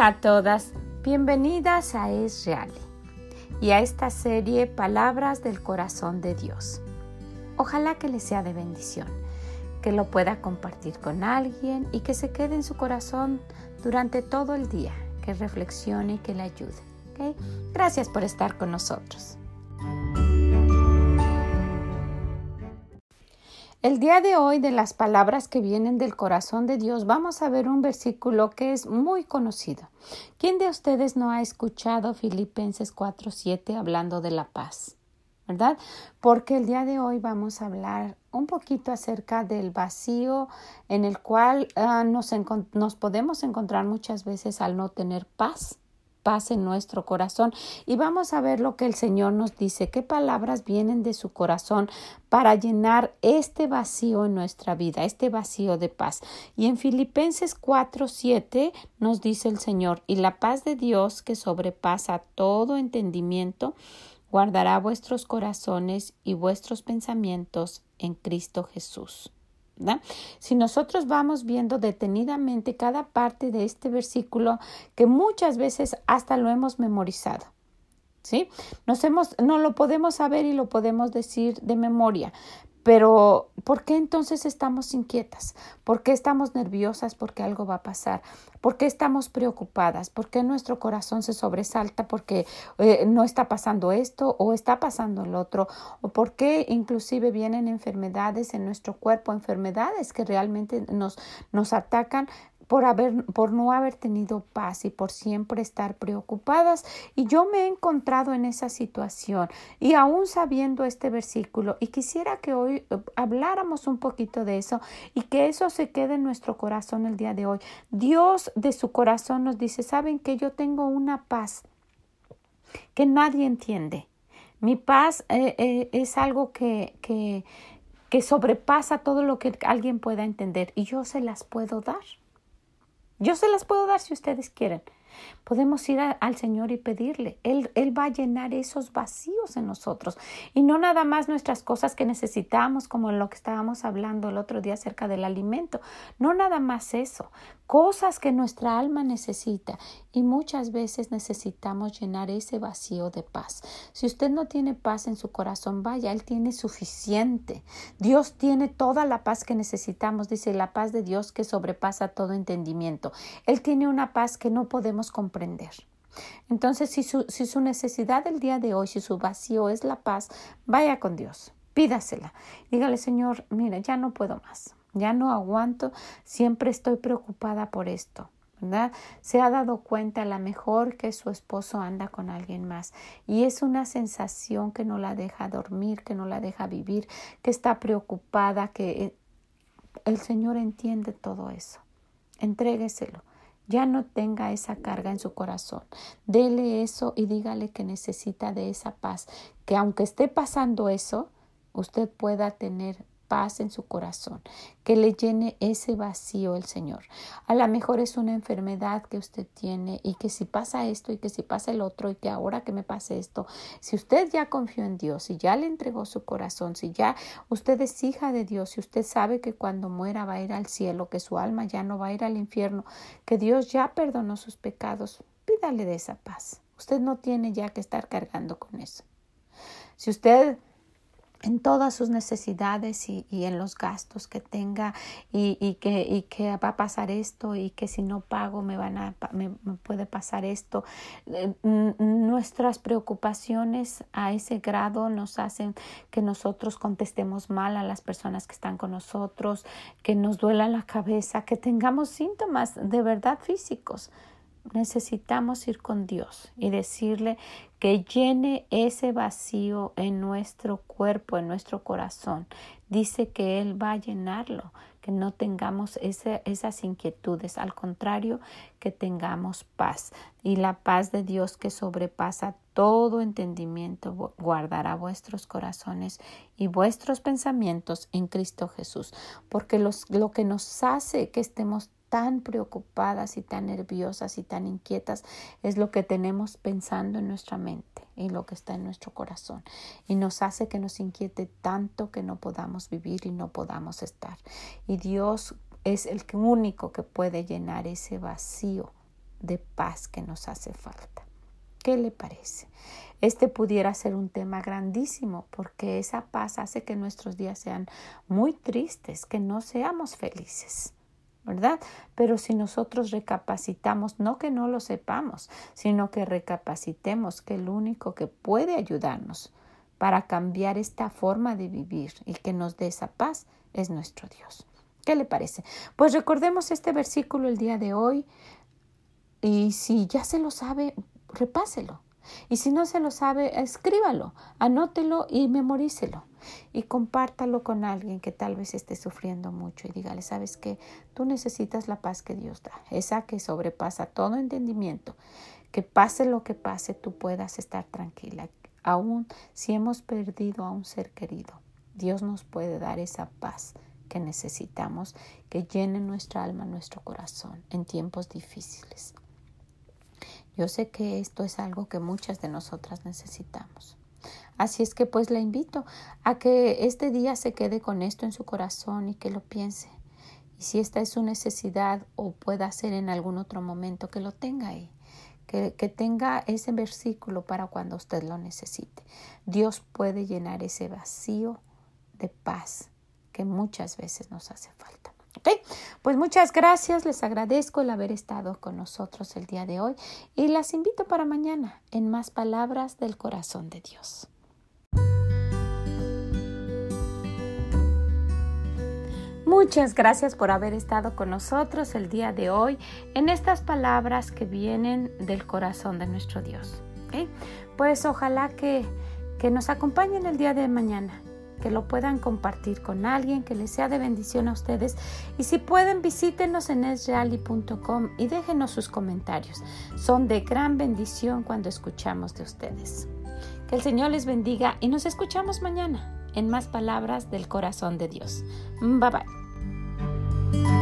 Hola a todas, bienvenidas a Es Real y a esta serie Palabras del Corazón de Dios. Ojalá que le sea de bendición, que lo pueda compartir con alguien y que se quede en su corazón durante todo el día, que reflexione y que le ayude. Gracias por estar con nosotros. El día de hoy de las palabras que vienen del corazón de Dios vamos a ver un versículo que es muy conocido. ¿Quién de ustedes no ha escuchado Filipenses 4:7 hablando de la paz? ¿Verdad? Porque el día de hoy vamos a hablar un poquito acerca del vacío en el cual ah, nos, nos podemos encontrar muchas veces al no tener paz en nuestro corazón y vamos a ver lo que el Señor nos dice, qué palabras vienen de su corazón para llenar este vacío en nuestra vida, este vacío de paz. Y en Filipenses 4, 7 nos dice el Señor, y la paz de Dios que sobrepasa todo entendimiento, guardará vuestros corazones y vuestros pensamientos en Cristo Jesús. Si nosotros vamos viendo detenidamente cada parte de este versículo, que muchas veces hasta lo hemos memorizado, ¿sí? Nos hemos, no lo podemos saber y lo podemos decir de memoria, pero, ¿por qué entonces estamos inquietas? ¿Por qué estamos nerviosas porque algo va a pasar? ¿Por qué estamos preocupadas? ¿Por qué nuestro corazón se sobresalta porque eh, no está pasando esto o está pasando el otro? ¿O por qué inclusive vienen enfermedades en nuestro cuerpo, enfermedades que realmente nos, nos atacan por, haber, por no haber tenido paz y por siempre estar preocupadas. Y yo me he encontrado en esa situación y aún sabiendo este versículo y quisiera que hoy eh, habláramos un poquito de eso y que eso se quede en nuestro corazón el día de hoy. Dios de su corazón nos dice, saben que yo tengo una paz que nadie entiende. Mi paz eh, eh, es algo que, que, que sobrepasa todo lo que alguien pueda entender y yo se las puedo dar. Yo se las puedo dar si ustedes quieren. Podemos ir al Señor y pedirle. Él, él va a llenar esos vacíos en nosotros. Y no nada más nuestras cosas que necesitamos, como lo que estábamos hablando el otro día acerca del alimento. No nada más eso. Cosas que nuestra alma necesita. Y muchas veces necesitamos llenar ese vacío de paz. Si usted no tiene paz en su corazón, vaya, Él tiene suficiente. Dios tiene toda la paz que necesitamos. Dice la paz de Dios que sobrepasa todo entendimiento. Él tiene una paz que no podemos comprender. Entonces, si su, si su necesidad del día de hoy, si su vacío es la paz, vaya con Dios, pídasela. Dígale, Señor, mira, ya no puedo más, ya no aguanto, siempre estoy preocupada por esto. ¿verdad? Se ha dado cuenta a lo mejor que su esposo anda con alguien más y es una sensación que no la deja dormir, que no la deja vivir, que está preocupada, que el Señor entiende todo eso. Entrégueselo ya no tenga esa carga en su corazón. Dele eso y dígale que necesita de esa paz, que aunque esté pasando eso, usted pueda tener paz en su corazón, que le llene ese vacío el Señor. A lo mejor es una enfermedad que usted tiene y que si pasa esto y que si pasa el otro y que ahora que me pase esto, si usted ya confió en Dios, y ya le entregó su corazón, si ya usted es hija de Dios, si usted sabe que cuando muera va a ir al cielo, que su alma ya no va a ir al infierno, que Dios ya perdonó sus pecados, pídale de esa paz. Usted no tiene ya que estar cargando con eso. Si usted en todas sus necesidades y, en los gastos que tenga y, que, y que va a pasar esto y que si no pago me, van a, me, puede pasar esto. Eh, nuestras preocupaciones a ese grado nos hacen que nosotros contestemos mal a las personas que están con nosotros, que nos duela la cabeza, que tengamos síntomas de verdad físicos necesitamos ir con Dios y decirle que llene ese vacío en nuestro cuerpo, en nuestro corazón. Dice que Él va a llenarlo, que no tengamos esas inquietudes, al contrario, que tengamos paz. Y la paz de Dios que sobrepasa todo entendimiento guardará vuestros corazones y vuestros pensamientos en Cristo Jesús, porque lo que nos hace que estemos tan preocupadas y tan nerviosas y tan inquietas es lo que tenemos pensando en nuestra mente y lo que está en nuestro corazón y nos hace que nos inquiete tanto que no podamos vivir y no podamos estar. Y Dios es el único que puede llenar ese vacío de paz que nos hace falta. ¿Qué le parece? Este pudiera ser un tema grandísimo porque esa paz hace que nuestros días sean muy tristes, que no seamos felices. ¿Verdad? Pero si nosotros recapacitamos, no que no lo sepamos, sino que recapacitemos que el único que puede ayudarnos para cambiar esta forma de vivir y que nos dé esa paz es nuestro Dios. ¿Qué le parece? Pues recordemos este versículo el día de hoy y si ya se lo sabe, repáselo. Y si no se lo sabe, escríbalo, anótelo y memorícelo. Y compártalo con alguien que tal vez esté sufriendo mucho y dígale, sabes que tú necesitas la paz que Dios da, esa que sobrepasa todo entendimiento. Que pase lo que pase, tú puedas estar tranquila. Aún si hemos perdido a un ser querido, Dios nos puede dar esa paz que necesitamos, que llene nuestra alma, nuestro corazón en tiempos difíciles. Yo sé que esto es algo que muchas de nosotras necesitamos. Así es que pues le invito a que este día se quede con esto en su corazón y que lo piense. Y si esta es su necesidad o pueda ser en algún otro momento, que lo tenga ahí. Que, que tenga ese versículo para cuando usted lo necesite. Dios puede llenar ese vacío de paz que muchas veces nos hace falta. ¿Ok? Pues muchas gracias, les agradezco el haber estado con nosotros el día de hoy y las invito para mañana en más palabras del corazón de Dios. Muchas gracias por haber estado con nosotros el día de hoy en estas palabras que vienen del corazón de nuestro Dios. Pues ojalá que, que nos acompañen el día de mañana que lo puedan compartir con alguien, que les sea de bendición a ustedes. Y si pueden, visítenos en esreali.com y déjenos sus comentarios. Son de gran bendición cuando escuchamos de ustedes. Que el Señor les bendiga y nos escuchamos mañana en más palabras del corazón de Dios. Bye bye.